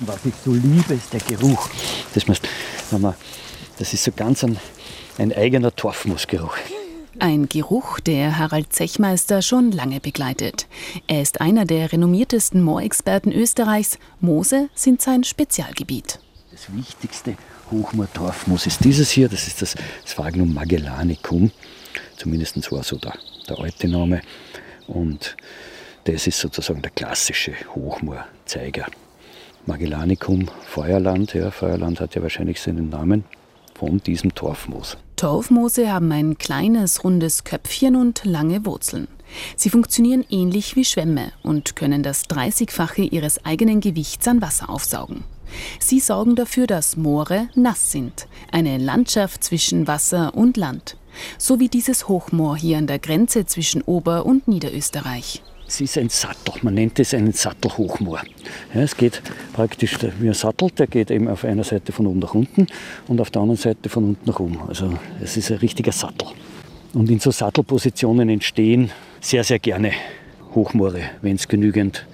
Was ich so liebe, ist der Geruch. Das, heißt, das ist so ganz ein, ein eigener Torfmoosgeruch. Ein Geruch, der Harald Zechmeister schon lange begleitet. Er ist einer der renommiertesten Moorexperten Österreichs. Moose sind sein Spezialgebiet. Das wichtigste Hochmoor-Torfmoos ist dieses hier. Das ist das Sphagnum magellanicum. Zumindest war so der, der alte Name. Und das ist sozusagen der klassische Hochmoorzeiger. Magellanicum, Feuerland. Ja, Feuerland hat ja wahrscheinlich seinen Namen von diesem Torfmoos. Torfmoose haben ein kleines, rundes Köpfchen und lange Wurzeln. Sie funktionieren ähnlich wie Schwämme und können das 30-fache ihres eigenen Gewichts an Wasser aufsaugen. Sie sorgen dafür, dass Moore nass sind, eine Landschaft zwischen Wasser und Land, so wie dieses Hochmoor hier an der Grenze zwischen Ober- und Niederösterreich. Es ist ein Sattel, man nennt es einen Sattelhochmoor. Ja, es geht praktisch wie ein Sattel, der geht eben auf einer Seite von oben nach unten und auf der anderen Seite von unten nach oben. Also es ist ein richtiger Sattel. Und in so Sattelpositionen entstehen sehr, sehr gerne Hochmoore, wenn es genügend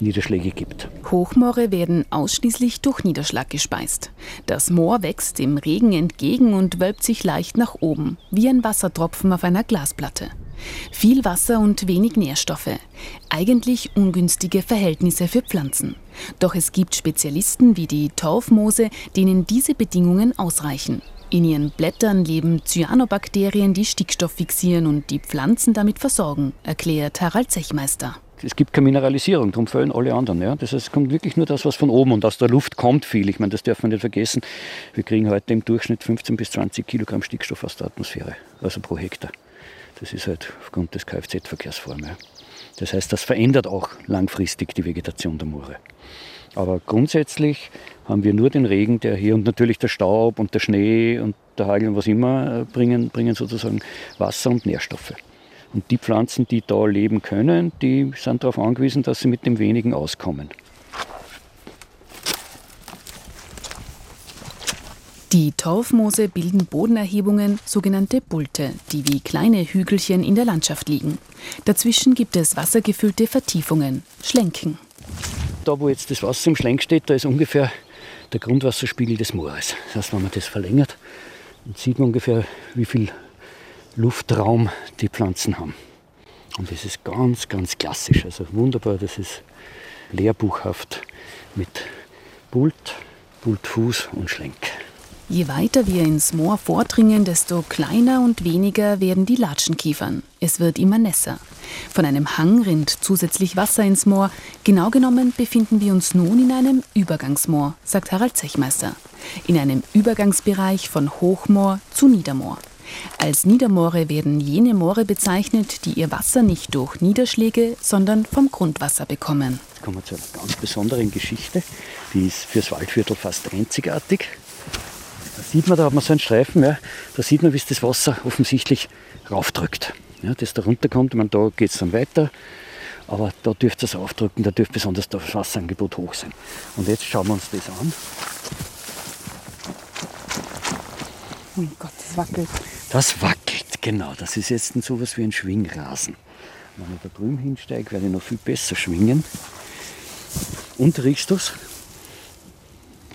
Niederschläge gibt. Hochmoore werden ausschließlich durch Niederschlag gespeist. Das Moor wächst dem Regen entgegen und wölbt sich leicht nach oben, wie ein Wassertropfen auf einer Glasplatte. Viel Wasser und wenig Nährstoffe. Eigentlich ungünstige Verhältnisse für Pflanzen. Doch es gibt Spezialisten wie die Torfmoose, denen diese Bedingungen ausreichen. In ihren Blättern leben Cyanobakterien, die Stickstoff fixieren und die Pflanzen damit versorgen, erklärt Harald Zechmeister. Es gibt keine Mineralisierung, darum fehlen alle anderen. Ja? Das heißt, es kommt wirklich nur das, was von oben und aus der Luft kommt viel. Ich meine, das darf man nicht vergessen. Wir kriegen heute im Durchschnitt 15 bis 20 Kilogramm Stickstoff aus der Atmosphäre, also pro Hektar. Das ist halt aufgrund des Kfz-Verkehrsforms. Ja. Das heißt, das verändert auch langfristig die Vegetation der Moore. Aber grundsätzlich haben wir nur den Regen, der hier und natürlich der Staub und der Schnee und der Hagel und was immer äh, bringen, bringen sozusagen Wasser und Nährstoffe. Und die Pflanzen, die da leben können, die sind darauf angewiesen, dass sie mit dem wenigen auskommen. Die Torfmoose bilden Bodenerhebungen, sogenannte Bulte, die wie kleine Hügelchen in der Landschaft liegen. Dazwischen gibt es wassergefüllte Vertiefungen, Schlenken. Da, wo jetzt das Wasser im Schlenk steht, da ist ungefähr der Grundwasserspiegel des Moores. Das heißt, wenn man das verlängert, dann sieht man ungefähr, wie viel Luftraum die Pflanzen haben. Und das ist ganz, ganz klassisch. Also wunderbar, das ist lehrbuchhaft mit Bult, Bultfuß und Schlenk. Je weiter wir ins Moor vordringen, desto kleiner und weniger werden die Latschenkiefern. Es wird immer nässer. Von einem Hang rinnt zusätzlich Wasser ins Moor. Genau genommen befinden wir uns nun in einem Übergangsmoor, sagt Harald Zechmeister. In einem Übergangsbereich von Hochmoor zu Niedermoor. Als Niedermoore werden jene Moore bezeichnet, die ihr Wasser nicht durch Niederschläge, sondern vom Grundwasser bekommen. Jetzt kommen wir zu einer ganz besonderen Geschichte. Die ist fürs Waldviertel fast einzigartig. Da sieht man, da hat man so einen Streifen, ja, da sieht man, wie es das Wasser offensichtlich raufdrückt. Ja, das da runterkommt, ich meine, da geht es dann weiter, aber da dürfte es aufdrücken, da dürfte besonders das Wasserangebot hoch sein. Und jetzt schauen wir uns das an. Oh mein Gott, das wackelt. Das wackelt, genau. Das ist jetzt so etwas wie ein Schwingrasen. Wenn ich da drüben hinsteige, werde ich noch viel besser schwingen. Und riechst du es?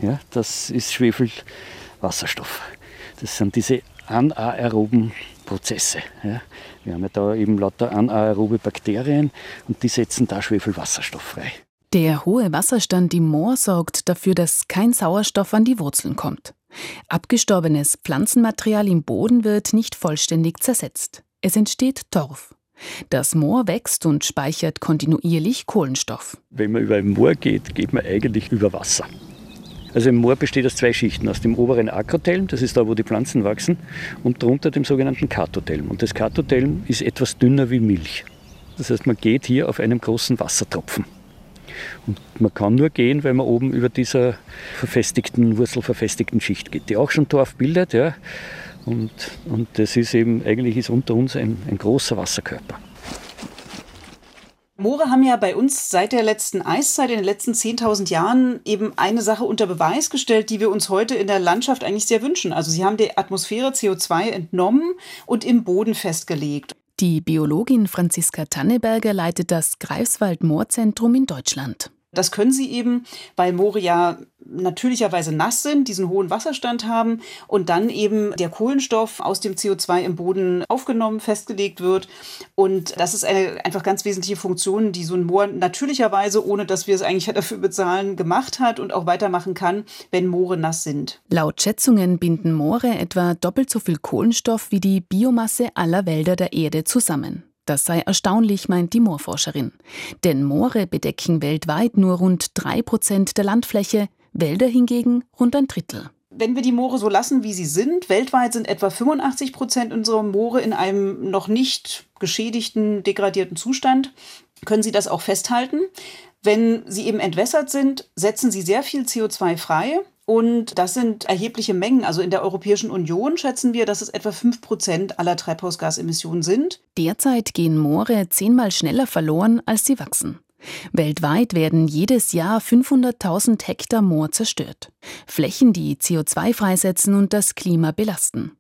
Ja, das ist Schwefel, Wasserstoff. Das sind diese anaeroben Prozesse. Ja. Wir haben ja da eben lauter anaerobe Bakterien und die setzen da Schwefelwasserstoff frei. Der hohe Wasserstand im Moor sorgt dafür, dass kein Sauerstoff an die Wurzeln kommt. Abgestorbenes Pflanzenmaterial im Boden wird nicht vollständig zersetzt. Es entsteht Torf. Das Moor wächst und speichert kontinuierlich Kohlenstoff. Wenn man über ein Moor geht, geht man eigentlich über Wasser. Also im Moor besteht aus zwei Schichten, aus dem oberen Akrotelm, das ist da, wo die Pflanzen wachsen, und darunter dem sogenannten Katotelm. Und das Katotelm ist etwas dünner wie Milch. Das heißt, man geht hier auf einem großen Wassertropfen. Und man kann nur gehen, weil man oben über dieser verfestigten, wurzelverfestigten Schicht geht, die auch schon Torf bildet. Ja. Und, und das ist eben, eigentlich ist unter uns ein, ein großer Wasserkörper. Moore haben ja bei uns seit der letzten Eiszeit, in den letzten 10.000 Jahren, eben eine Sache unter Beweis gestellt, die wir uns heute in der Landschaft eigentlich sehr wünschen. Also sie haben der Atmosphäre CO2 entnommen und im Boden festgelegt. Die Biologin Franziska Tanneberger leitet das Greifswald Moorzentrum in Deutschland. Das können sie eben, weil Moore ja natürlicherweise nass sind, diesen hohen Wasserstand haben und dann eben der Kohlenstoff aus dem CO2 im Boden aufgenommen, festgelegt wird. Und das ist eine einfach ganz wesentliche Funktion, die so ein Moor natürlicherweise, ohne dass wir es eigentlich dafür bezahlen, gemacht hat und auch weitermachen kann, wenn Moore nass sind. Laut Schätzungen binden Moore etwa doppelt so viel Kohlenstoff wie die Biomasse aller Wälder der Erde zusammen. Das sei erstaunlich, meint die Moorforscherin. Denn Moore bedecken weltweit nur rund drei Prozent der Landfläche, Wälder hingegen rund ein Drittel. Wenn wir die Moore so lassen, wie sie sind, weltweit sind etwa 85 Prozent unserer Moore in einem noch nicht geschädigten, degradierten Zustand, können Sie das auch festhalten. Wenn sie eben entwässert sind, setzen sie sehr viel CO2 frei. Und das sind erhebliche Mengen. Also in der Europäischen Union schätzen wir, dass es etwa 5 Prozent aller Treibhausgasemissionen sind. Derzeit gehen Moore zehnmal schneller verloren, als sie wachsen. Weltweit werden jedes Jahr 500.000 Hektar Moor zerstört. Flächen, die CO2 freisetzen und das Klima belasten.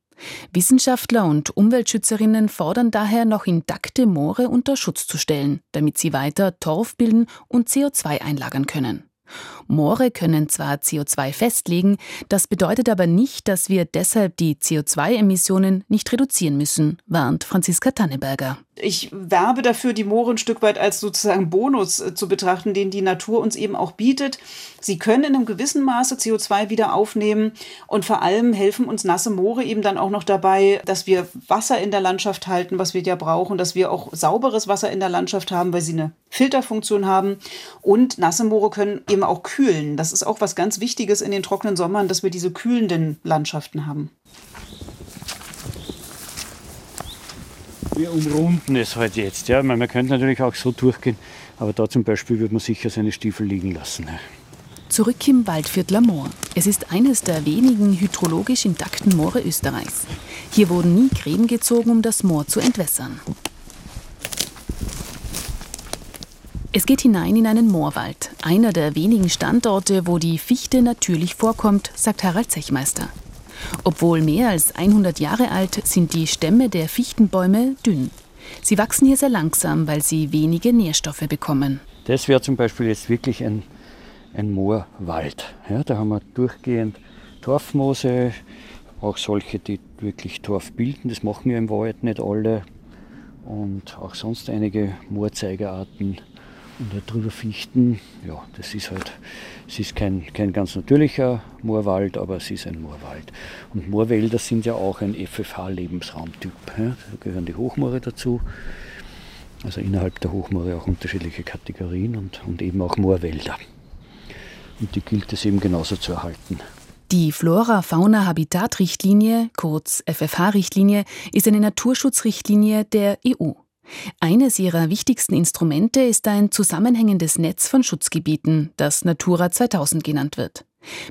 Wissenschaftler und Umweltschützerinnen fordern daher, noch intakte Moore unter Schutz zu stellen, damit sie weiter Torf bilden und CO2 einlagern können. Moore können zwar CO2 festlegen, das bedeutet aber nicht, dass wir deshalb die CO2-Emissionen nicht reduzieren müssen, warnt Franziska Tanneberger. Ich werbe dafür, die Moore ein Stück weit als sozusagen Bonus äh, zu betrachten, den die Natur uns eben auch bietet. Sie können in einem gewissen Maße CO2 wieder aufnehmen und vor allem helfen uns nasse Moore eben dann auch noch dabei, dass wir Wasser in der Landschaft halten, was wir ja brauchen, dass wir auch sauberes Wasser in der Landschaft haben, weil sie eine Filterfunktion haben. Und nasse Moore können eben auch kühlen. Das ist auch was ganz Wichtiges in den trockenen Sommern, dass wir diese kühlenden Landschaften haben. Wir umrunden es halt jetzt. Ja. Man könnte natürlich auch so durchgehen, aber da zum Beispiel würde man sicher seine Stiefel liegen lassen. Zurück im Waldviertler Moor. Es ist eines der wenigen hydrologisch intakten Moore Österreichs. Hier wurden nie Gräben gezogen, um das Moor zu entwässern. Es geht hinein in einen Moorwald, einer der wenigen Standorte, wo die Fichte natürlich vorkommt, sagt Harald Zechmeister. Obwohl mehr als 100 Jahre alt, sind die Stämme der Fichtenbäume dünn. Sie wachsen hier sehr langsam, weil sie wenige Nährstoffe bekommen. Das wäre zum Beispiel jetzt wirklich ein, ein Moorwald. Ja, da haben wir durchgehend Torfmoose, auch solche, die wirklich Torf bilden. Das machen wir im Wald nicht alle. Und auch sonst einige Moorzeigerarten und drüber Fichten, ja, das ist halt, es ist kein, kein ganz natürlicher Moorwald, aber es ist ein Moorwald. Und Moorwälder sind ja auch ein FFH-Lebensraumtyp. Ja. Da gehören die Hochmoore dazu. Also innerhalb der Hochmoore auch unterschiedliche Kategorien und, und eben auch Moorwälder. Und die gilt es eben genauso zu erhalten. Die Flora-Fauna-Habitat-Richtlinie, kurz FFH-Richtlinie, ist eine Naturschutzrichtlinie der EU. Eines ihrer wichtigsten Instrumente ist ein zusammenhängendes Netz von Schutzgebieten, das Natura 2000 genannt wird.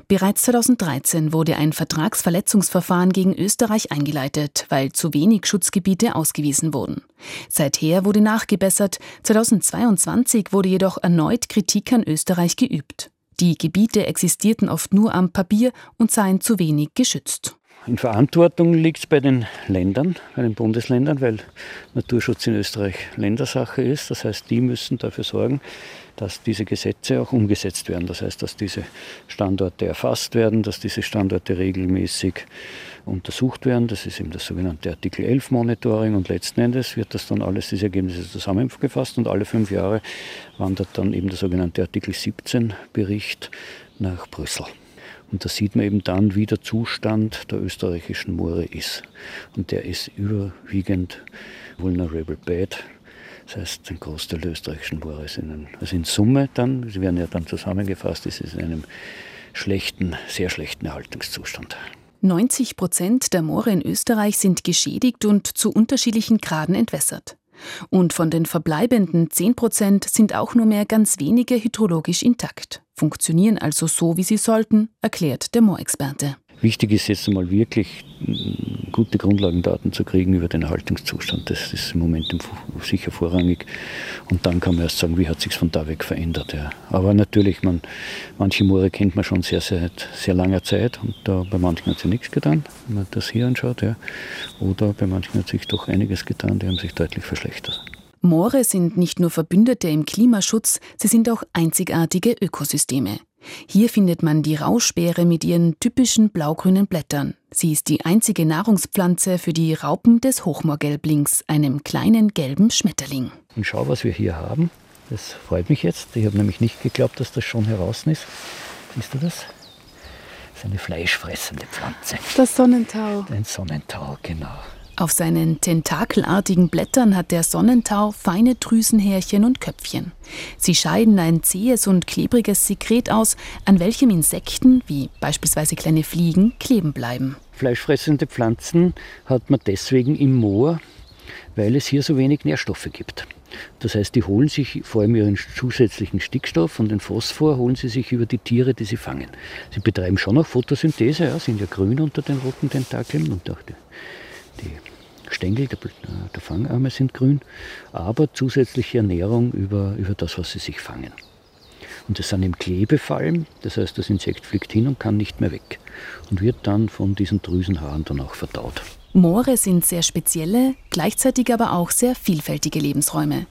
Bereits 2013 wurde ein Vertragsverletzungsverfahren gegen Österreich eingeleitet, weil zu wenig Schutzgebiete ausgewiesen wurden. Seither wurde nachgebessert, 2022 wurde jedoch erneut Kritik an Österreich geübt. Die Gebiete existierten oft nur am Papier und seien zu wenig geschützt. In Verantwortung liegt es bei den Ländern, bei den Bundesländern, weil Naturschutz in Österreich Ländersache ist. Das heißt, die müssen dafür sorgen, dass diese Gesetze auch umgesetzt werden. Das heißt, dass diese Standorte erfasst werden, dass diese Standorte regelmäßig untersucht werden. Das ist eben das sogenannte Artikel 11 Monitoring und letzten Endes wird das dann alles, diese Ergebnisse zusammengefasst und alle fünf Jahre wandert dann eben der sogenannte Artikel 17 Bericht nach Brüssel. Und da sieht man eben dann, wie der Zustand der österreichischen Moore ist. Und der ist überwiegend vulnerable bad. Das heißt, ein Großteil der österreichischen Moore ist in, einem, also in Summe dann, sie werden ja dann zusammengefasst, ist es in einem schlechten, sehr schlechten Erhaltungszustand. 90 Prozent der Moore in Österreich sind geschädigt und zu unterschiedlichen Graden entwässert. Und von den verbleibenden 10 Prozent sind auch nur mehr ganz wenige hydrologisch intakt, funktionieren also so, wie sie sollten, erklärt der Moorexperte. Wichtig ist jetzt einmal wirklich mm, gute Grundlagendaten zu kriegen über den Erhaltungszustand. Das ist im Moment sicher vorrangig. Und dann kann man erst sagen, wie hat sich von da weg verändert. Ja. Aber natürlich, man, manche Moore kennt man schon sehr, seit sehr langer Zeit und da, bei manchen hat sich nichts getan, wenn man das hier anschaut. Ja. Oder bei manchen hat sich doch einiges getan, die haben sich deutlich verschlechtert. Moore sind nicht nur Verbündete im Klimaschutz, sie sind auch einzigartige Ökosysteme. Hier findet man die Rauschbeere mit ihren typischen blaugrünen Blättern. Sie ist die einzige Nahrungspflanze für die Raupen des Hochmoorgelblings, einem kleinen gelben Schmetterling. Und schau, was wir hier haben. Das freut mich jetzt. Ich habe nämlich nicht geglaubt, dass das schon heraus ist. Siehst du das? Das ist eine fleischfressende Pflanze. Das Sonnentau. Ein Sonnentau, genau. Auf seinen tentakelartigen Blättern hat der Sonnentau feine Drüsenhärchen und Köpfchen. Sie scheiden ein zähes und klebriges Sekret aus, an welchem Insekten, wie beispielsweise kleine Fliegen, kleben bleiben. Fleischfressende Pflanzen hat man deswegen im Moor, weil es hier so wenig Nährstoffe gibt. Das heißt, die holen sich vor allem ihren zusätzlichen Stickstoff und den Phosphor holen sie sich über die Tiere, die sie fangen. Sie betreiben schon auch Photosynthese, ja, sind ja grün unter den roten Tentakeln und auch die die Stängel der, der Fangarme sind grün, aber zusätzliche Ernährung über, über das, was sie sich fangen. Und das sind im Klebefallen, das heißt, das Insekt fliegt hin und kann nicht mehr weg und wird dann von diesen Drüsenhaaren dann auch verdaut. Moore sind sehr spezielle, gleichzeitig aber auch sehr vielfältige Lebensräume.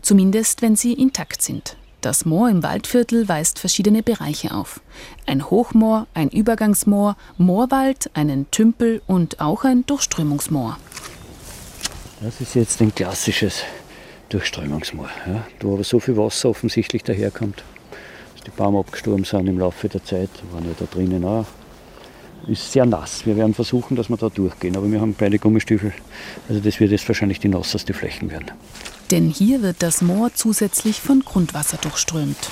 Zumindest wenn sie intakt sind. Das Moor im Waldviertel weist verschiedene Bereiche auf. Ein Hochmoor, ein Übergangsmoor, Moorwald, einen Tümpel und auch ein Durchströmungsmoor. Das ist jetzt ein klassisches Durchströmungsmoor, ja, wo aber so viel Wasser offensichtlich daherkommt, dass die Bäume abgestorben sind im Laufe der Zeit, waren ja da drinnen auch. Ist sehr nass. Wir werden versuchen, dass wir da durchgehen, aber wir haben beide Gummistiefel. Also das wird jetzt wahrscheinlich die nasseste Flächen werden. Denn hier wird das Moor zusätzlich von Grundwasser durchströmt.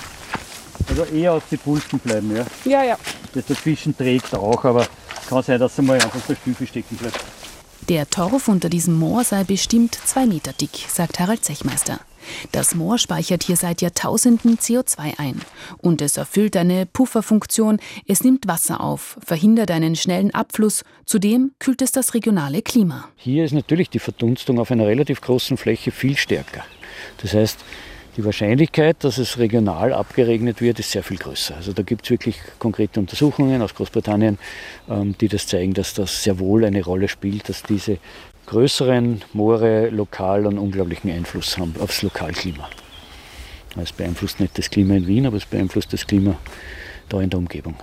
Also eher auf die Pulsten bleiben, ja? Ja, ja. Das dazwischen trägt auch, aber kann sein, dass er mal einfach der Stiefel stecken bleibt. Der Torf unter diesem Moor sei bestimmt zwei Meter dick, sagt Harald Zechmeister. Das Moor speichert hier seit Jahrtausenden CO2 ein. Und es erfüllt eine Pufferfunktion, es nimmt Wasser auf, verhindert einen schnellen Abfluss, zudem kühlt es das regionale Klima. Hier ist natürlich die Verdunstung auf einer relativ großen Fläche viel stärker. Das heißt, die Wahrscheinlichkeit, dass es regional abgeregnet wird, ist sehr viel größer. Also da gibt es wirklich konkrete Untersuchungen aus Großbritannien, ähm, die das zeigen, dass das sehr wohl eine Rolle spielt, dass diese größeren Moore lokal einen unglaublichen Einfluss haben aufs Lokalklima. Es beeinflusst nicht das Klima in Wien, aber es beeinflusst das Klima da in der Umgebung.